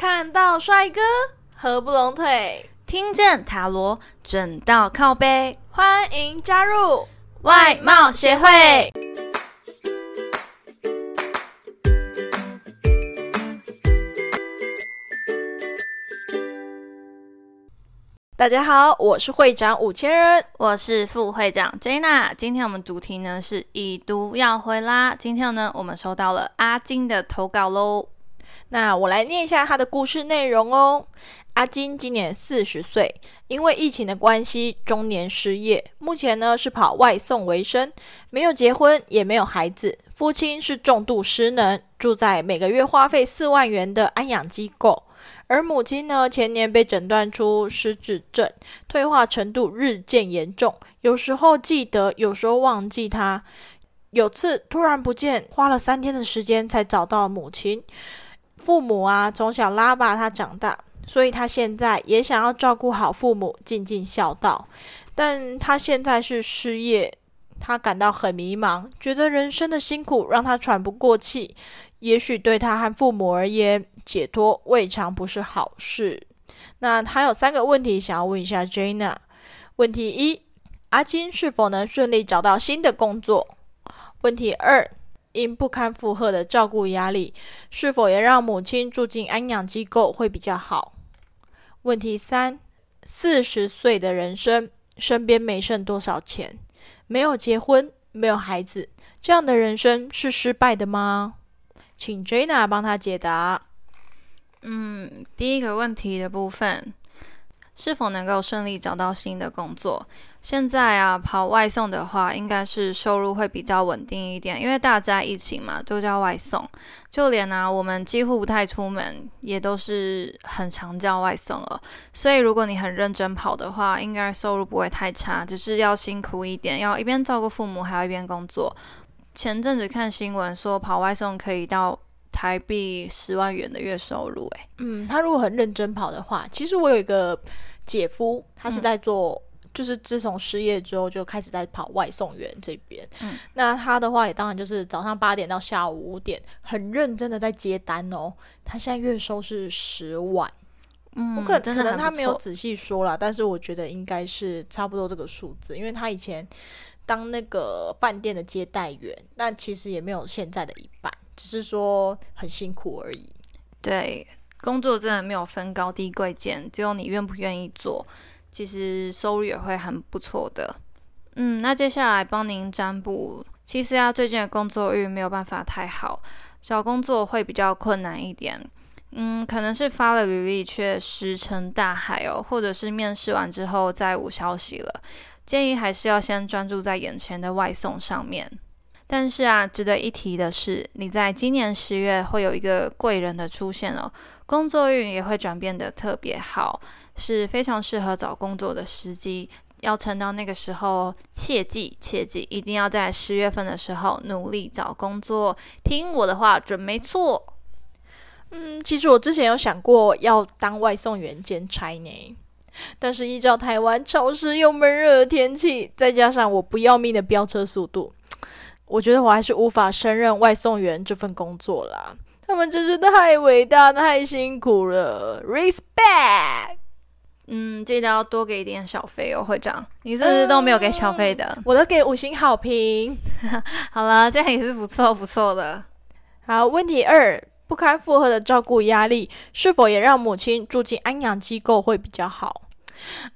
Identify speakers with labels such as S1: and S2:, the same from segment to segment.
S1: 看到帅哥合不拢腿，
S2: 听见塔罗准到靠背，
S1: 欢迎加入
S2: 外貌协会。
S1: 大家好，我是会长五千人，
S2: 我是副会长 Jana。今天我们主题呢是已读要回啦。今天呢，我们收到了阿金的投稿喽。
S1: 那我来念一下他的故事内容哦。阿金今年四十岁，因为疫情的关系，中年失业，目前呢是跑外送为生，没有结婚，也没有孩子。父亲是重度失能，住在每个月花费四万元的安养机构。而母亲呢，前年被诊断出失智症，退化程度日渐严重，有时候记得，有时候忘记。他有次突然不见，花了三天的时间才找到母亲。父母啊，从小拉拔他长大，所以他现在也想要照顾好父母，尽尽孝道。但他现在是失业，他感到很迷茫，觉得人生的辛苦让他喘不过气。也许对他和父母而言，解脱未尝不是好事。那他有三个问题想要问一下 Jana。问题一：阿金是否能顺利找到新的工作？问题二：因不堪负荷的照顾压力，是否也让母亲住进安养机构会比较好？问题三：四十岁的人生，身边没剩多少钱，没有结婚，没有孩子，这样的人生是失败的吗？请 Jana 帮他解答。
S2: 嗯，第一个问题的部分，是否能够顺利找到新的工作？现在啊，跑外送的话，应该是收入会比较稳定一点，因为大家疫情嘛，都叫外送。就连啊，我们几乎不太出门，也都是很常叫外送了。所以，如果你很认真跑的话，应该收入不会太差，只是要辛苦一点，要一边照顾父母，还要一边工作。前阵子看新闻说，跑外送可以到。台币十万元的月收入，哎，
S1: 嗯，他如果很认真跑的话，其实我有一个姐夫，他是在做，就是自从失业之后就开始在跑外送员这边。嗯，那他的话也当然就是早上八点到下午五点，很认真的在接单哦。他现在月收是十万，
S2: 嗯，
S1: 我可
S2: 可
S1: 能他没有仔细说了，但是我觉得应该是差不多这个数字，因为他以前当那个饭店的接待员，那其实也没有现在的一半。只是说很辛苦而已。
S2: 对，工作真的没有分高低贵贱，只有你愿不愿意做，其实收入也会很不错的。嗯，那接下来帮您占卜，其实啊，最近的工作运没有办法太好，找工作会比较困难一点。嗯，可能是发了履历却石沉大海哦，或者是面试完之后再无消息了。建议还是要先专注在眼前的外送上面。但是啊，值得一提的是，你在今年十月会有一个贵人的出现哦，工作运也会转变的特别好，是非常适合找工作的时机。要撑到那个时候，切记切记，一定要在十月份的时候努力找工作。听我的话，准没错。
S1: 嗯，其实我之前有想过要当外送员兼差呢，但是依照台湾潮湿又闷热的天气，再加上我不要命的飙车速度。我觉得我还是无法胜任外送员这份工作啦，他们真是太伟大、太辛苦了，respect。
S2: 嗯，记得要多给一点小费哦，会长，你是不是都没有给小费的？
S1: 我都给五星好评。
S2: 好了，这样也是不错不错的。
S1: 好，问题二，不堪负荷的照顾压力，是否也让母亲住进安养机构会比较好？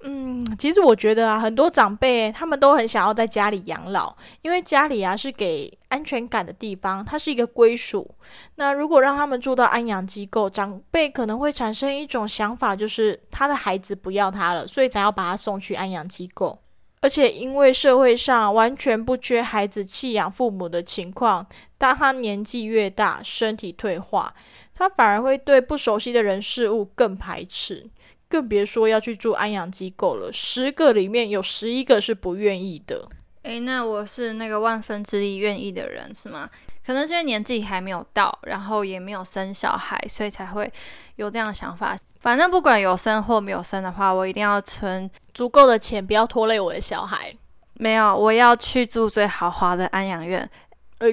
S1: 嗯，其实我觉得啊，很多长辈他们都很想要在家里养老，因为家里啊是给安全感的地方，它是一个归属。那如果让他们住到安养机构，长辈可能会产生一种想法，就是他的孩子不要他了，所以才要把他送去安养机构。而且因为社会上完全不缺孩子弃养父母的情况，当他年纪越大，身体退化，他反而会对不熟悉的人事物更排斥。更别说要去住安养机构了，十个里面有十一个是不愿意的。
S2: 诶，那我是那个万分之一愿意的人是吗？可能是因为年纪还没有到，然后也没有生小孩，所以才会有这样的想法。反正不管有生或没有生的话，我一定要存
S1: 足够的钱，不要拖累我的小孩。
S2: 没有，我要去住最豪华的安养院。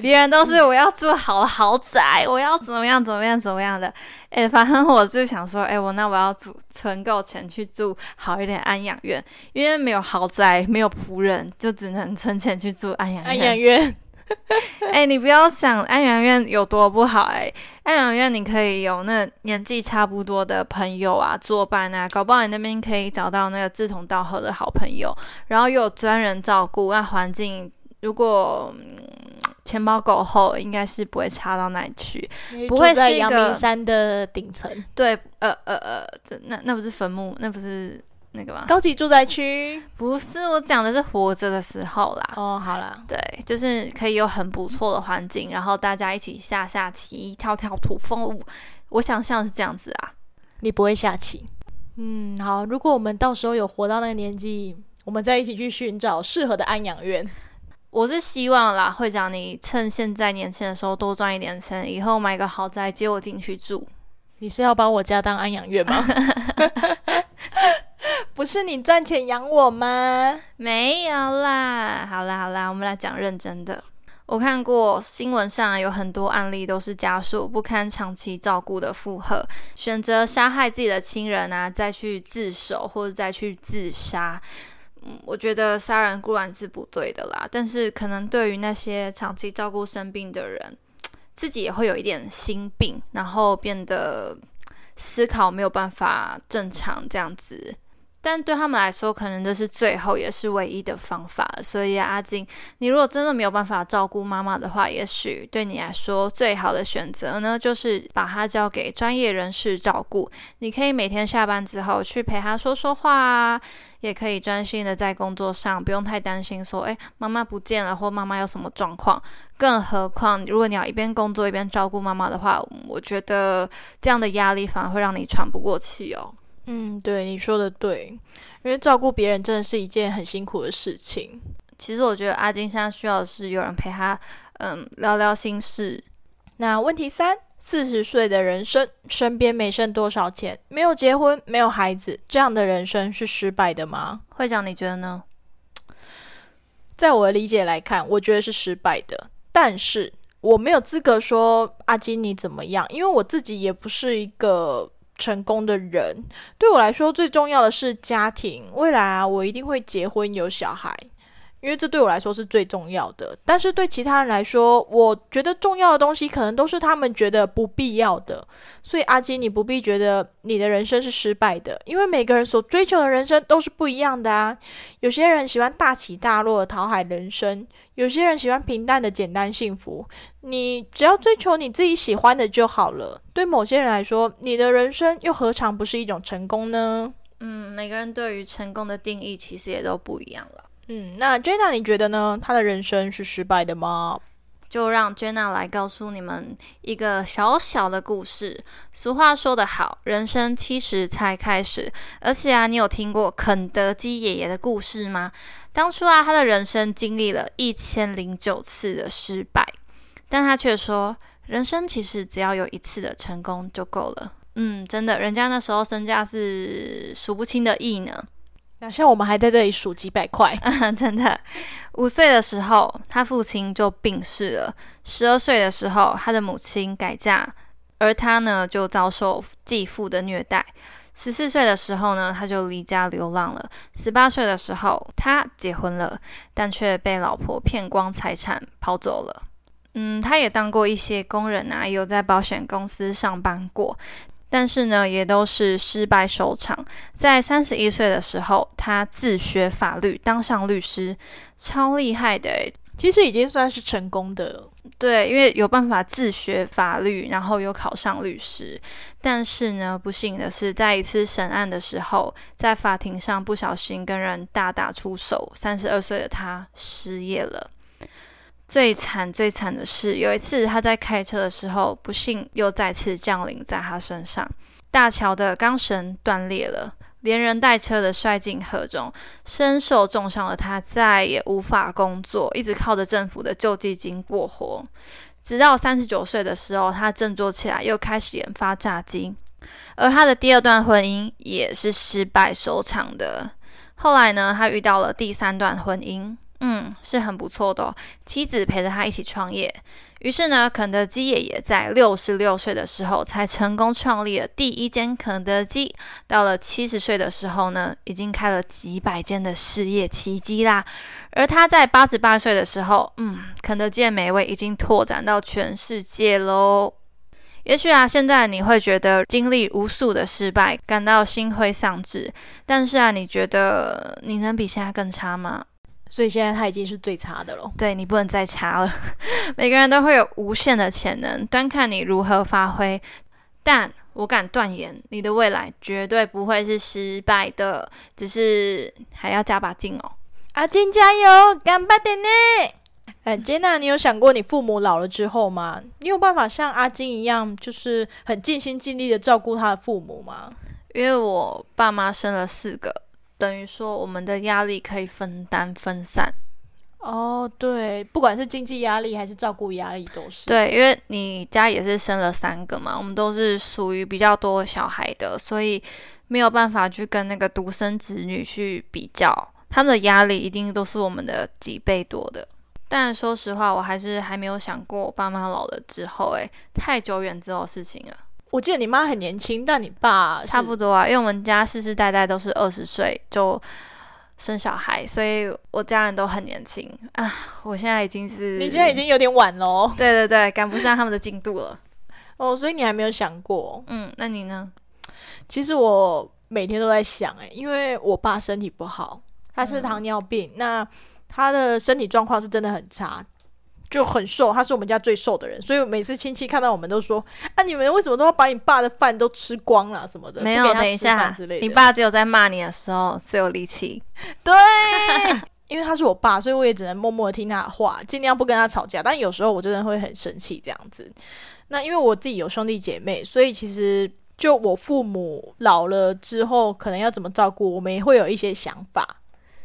S2: 别人都是我要住好豪宅，我要怎么样怎么样怎么样的。哎，反正我就想说，哎，我那我要住存够钱去住好一点安养院，因为没有豪宅，没有仆人，就只能存钱去住安养
S1: 安养院。
S2: 哎，你不要想安养院有多不好，哎，安养院你可以有那年纪差不多的朋友啊作伴啊，搞不好你那边可以找到那个志同道合的好朋友，然后又有专人照顾，那环境如果。钱包够厚，应该是不会差到哪里去，不会是
S1: 阳明山的顶层。
S2: 对，呃呃呃，这那那不是坟墓，那不是那个吗？
S1: 高级住宅区
S2: 不是，我讲的是活着的时候啦。
S1: 哦，好啦，
S2: 对，就是可以有很不错的环境，然后大家一起下下棋、跳跳土风舞。我想象是这样子啊。
S1: 你不会下棋？嗯，好。如果我们到时候有活到那个年纪，我们再一起去寻找适合的安养院。
S2: 我是希望啦，会长，你趁现在年轻的时候多赚一点钱，以后买个豪宅接我进去住。
S1: 你是要把我家当安养院吗？不是你赚钱养我吗？
S2: 没有啦，好啦好啦，我们来讲认真的。我看过新闻上有很多案例，都是家属不堪长期照顾的负荷，选择杀害自己的亲人啊，再去自首或者再去自杀。嗯，我觉得杀人固然是不对的啦，但是可能对于那些长期照顾生病的人，自己也会有一点心病，然后变得思考没有办法正常这样子。但对他们来说，可能这是最后也是唯一的方法。所以阿金，你如果真的没有办法照顾妈妈的话，也许对你来说最好的选择呢，就是把她交给专业人士照顾。你可以每天下班之后去陪她说说话啊，也可以专心的在工作上，不用太担心说，诶，妈妈不见了或妈妈有什么状况。更何况，如果你要一边工作一边照顾妈妈的话，我觉得这样的压力反而会让你喘不过气哦。
S1: 嗯，对，你说的对，因为照顾别人真的是一件很辛苦的事情。
S2: 其实我觉得阿金现在需要的是有人陪他，嗯，聊聊心事。
S1: 那问题三：四十岁的人生，身边没剩多少钱，没有结婚，没有孩子，这样的人生是失败的吗？
S2: 会长，你觉得呢？
S1: 在我的理解来看，我觉得是失败的。但是我没有资格说阿金你怎么样，因为我自己也不是一个。成功的人对我来说最重要的是家庭。未来啊，我一定会结婚有小孩，因为这对我来说是最重要的。但是对其他人来说，我觉得重要的东西可能都是他们觉得不必要的。所以阿基，你不必觉得你的人生是失败的，因为每个人所追求的人生都是不一样的啊。有些人喜欢大起大落的讨海人生。有些人喜欢平淡的简单幸福，你只要追求你自己喜欢的就好了。对某些人来说，你的人生又何尝不是一种成功呢？
S2: 嗯，每个人对于成功的定义其实也都不一样了。
S1: 嗯，那 Jenna 你觉得呢？他的人生是失败的吗？
S2: 就让 Jenna 来告诉你们一个小小的故事。俗话说得好，人生七十才开始。而且啊，你有听过肯德基爷爷的故事吗？当初啊，他的人生经历了一千零九次的失败，但他却说，人生其实只要有一次的成功就够了。嗯，真的，人家那时候身价是数不清的亿呢。
S1: 那像我们还在这里数几百块，
S2: 真的。五岁的时候，他父亲就病逝了；十二岁的时候，他的母亲改嫁，而他呢，就遭受继父的虐待。十四岁的时候呢，他就离家流浪了。十八岁的时候，他结婚了，但却被老婆骗光财产跑走了。嗯，他也当过一些工人啊，有在保险公司上班过，但是呢，也都是失败收场。在三十一岁的时候，他自学法律，当上律师，超厉害的
S1: 其实已经算是成功的，
S2: 对，因为有办法自学法律，然后又考上律师。但是呢，不幸的是，在一次审案的时候，在法庭上不小心跟人大打出手，三十二岁的他失业了。最惨最惨的是，有一次他在开车的时候，不幸又再次降临在他身上，大桥的钢绳断裂了。连人带车的摔进河中，身受重伤的他再也无法工作，一直靠着政府的救济金过活。直到三十九岁的时候，他振作起来，又开始研发炸鸡。而他的第二段婚姻也是失败收场的。后来呢，他遇到了第三段婚姻。嗯，是很不错的哦。妻子陪着他一起创业，于是呢，肯德基爷爷在六十六岁的时候才成功创立了第一间肯德基。到了七十岁的时候呢，已经开了几百间的事业奇迹啦。而他在八十八岁的时候，嗯，肯德基的美味已经拓展到全世界喽。也许啊，现在你会觉得经历无数的失败，感到心灰丧志，但是啊，你觉得你能比现在更差吗？
S1: 所以现在他已经是最差的了。
S2: 对你不能再差了。每个人都会有无限的潜能，端看你如何发挥。但我敢断言，你的未来绝对不会是失败的，只是还要加把劲哦。
S1: 阿金加油，干巴点呢！哎，杰娜，你有想过你父母老了之后吗？你有办法像阿金一样，就是很尽心尽力的照顾他的父母吗？
S2: 因为我爸妈生了四个。等于说，我们的压力可以分担分散。
S1: 哦，对，不管是经济压力还是照顾压力，都是
S2: 对。因为你家也是生了三个嘛，我们都是属于比较多小孩的，所以没有办法去跟那个独生子女去比较，他们的压力一定都是我们的几倍多的。但说实话，我还是还没有想过我爸妈老了之后，诶，太久远之后的事情了。
S1: 我记得你妈很年轻，但你爸
S2: 差不多啊，因为我们家世世代代都是二十岁就生小孩，所以我家人都很年轻啊。我现在已经是，
S1: 你现在已经有点晚喽。
S2: 对对对，赶不上他们的进度了。
S1: 哦，所以你还没有想过？
S2: 嗯，那你呢？
S1: 其实我每天都在想，哎，因为我爸身体不好，他是糖尿病，那他的身体状况是真的很差。就很瘦，他是我们家最瘦的人，所以每次亲戚看到我们都说：“啊，你们为什么都要把你爸的饭都吃光了什么的？”
S2: 没有，等一下，你爸只有在骂你的时候最有力气。
S1: 对，因为他是我爸，所以我也只能默默的听他的话，尽量不跟他吵架。但有时候我真的会很生气这样子。那因为我自己有兄弟姐妹，所以其实就我父母老了之后，可能要怎么照顾，我们也会有一些想法。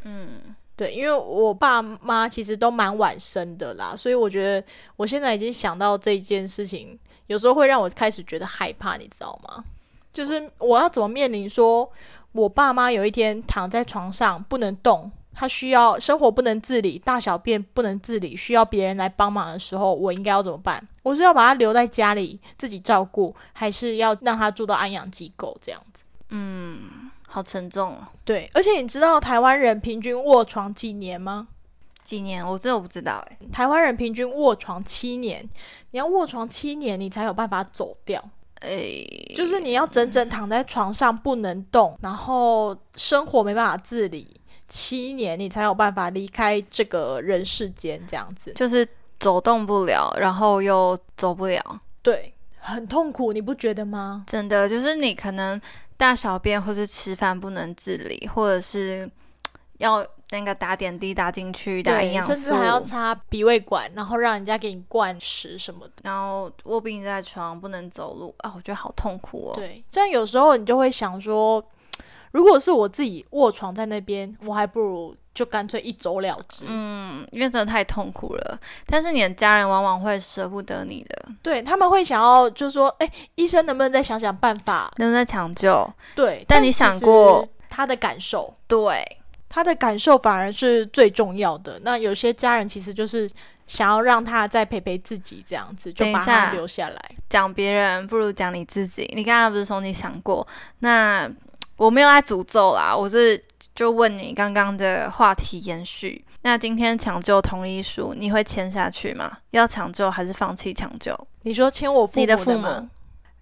S1: 嗯。对，因为我爸妈其实都蛮晚生的啦，所以我觉得我现在已经想到这件事情，有时候会让我开始觉得害怕，你知道吗？就是我要怎么面临说，我爸妈有一天躺在床上不能动，他需要生活不能自理，大小便不能自理，需要别人来帮忙的时候，我应该要怎么办？我是要把他留在家里自己照顾，还是要让他住到安养机构这样子？
S2: 嗯。好沉重哦。
S1: 对，而且你知道台湾人平均卧床几年吗？
S2: 几年？我这我不知道哎。
S1: 台湾人平均卧床七年，你要卧床七年，你才有办法走掉。哎，就是你要整整躺在床上不能动，然后生活没办法自理，七年你才有办法离开这个人世间，这样子。
S2: 就是走动不了，然后又走不了，
S1: 对，很痛苦，你不觉得吗？
S2: 真的，就是你可能。大小便或是吃饭不能自理，或者是要那个打点滴打进去打营养
S1: 素，甚至还要插鼻胃管，然后让人家给你灌食什么的。
S2: 然后卧病在床不能走路啊，我觉得好痛苦哦。
S1: 对，这样有时候你就会想说，如果是我自己卧床在那边，我还不如。就干脆一走了之，
S2: 嗯，因为真的太痛苦了。但是你的家人往往会舍不得你的，
S1: 对他们会想要，就说，哎，医生能不能再想想办法，
S2: 能不能抢救？
S1: 对，
S2: 但你想过
S1: 他的感受？
S2: 对，
S1: 他的感受反而是最重要的。那有些家人其实就是想要让他再陪陪自己，这样子就把他留下来。
S2: 讲别人不如讲你自己。你刚刚不是说你想过？那我没有在诅咒啦，我是。就问你刚刚的话题延续，那今天抢救同意书你会签下去吗？要抢救还是放弃抢救？
S1: 你说签我父母的吗？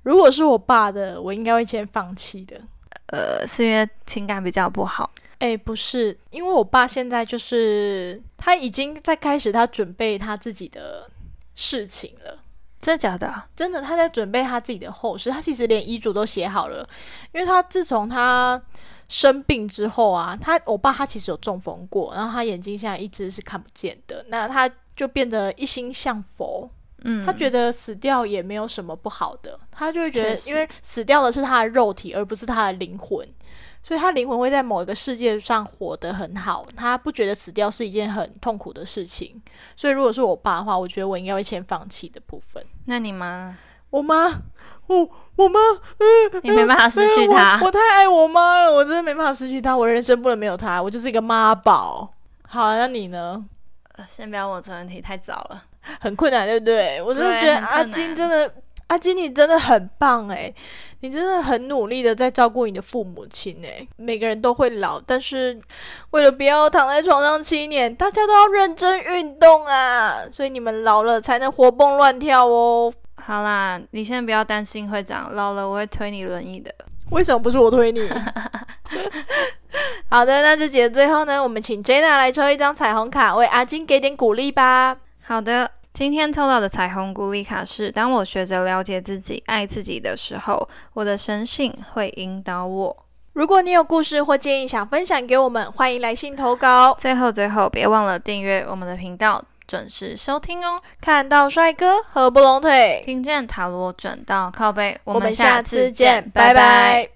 S1: 如果是我爸的，我应该会签放弃的。
S2: 呃，是因为情感比较不好？
S1: 哎，不是，因为我爸现在就是他已经在开始他准备他自己的事情了。
S2: 真的假的？
S1: 真的，他在准备他自己的后事。他其实连遗嘱都写好了，因为他自从他。生病之后啊，他我爸他其实有中风过，然后他眼睛现在一直是看不见的，那他就变得一心向佛，嗯，他觉得死掉也没有什么不好的，他就会觉得，因为死掉的是他的肉体，而不是他的灵魂，所以他灵魂会在某一个世界上活得很好，他不觉得死掉是一件很痛苦的事情，所以如果是我爸的话，我觉得我应该会先放弃的部分。
S2: 那你妈？
S1: 我妈。我我妈，
S2: 嗯，你没办法失去她。
S1: 我太爱我妈了，我真的没办法失去她。我人生不能没有她，我就是一个妈宝。好，那你呢？
S2: 先不要问这问题，太早了。
S1: 很困难，对不对？我真的觉得阿金真的，阿金你真的很棒哎，你真的很努力的在照顾你的父母亲哎。每个人都会老，但是为了不要躺在床上七年，大家都要认真运动啊。所以你们老了才能活蹦乱跳哦。
S2: 好啦，你先不要担心会长，老了我会推你轮椅的。
S1: 为什么不是我推你？好的，那这节最后呢，我们请 Jenna 来抽一张彩虹卡，为阿金给点鼓励吧。
S2: 好的，今天抽到的彩虹鼓励卡是：当我学着了解自己、爱自己的时候，我的神性会引导我。
S1: 如果你有故事或建议想分享给我们，欢迎来信投稿。
S2: 最后，最后别忘了订阅我们的频道，准时收听哦。
S1: 看到帅哥合不拢腿，
S2: 听见塔罗转到靠背，
S1: 我们下次见，拜拜。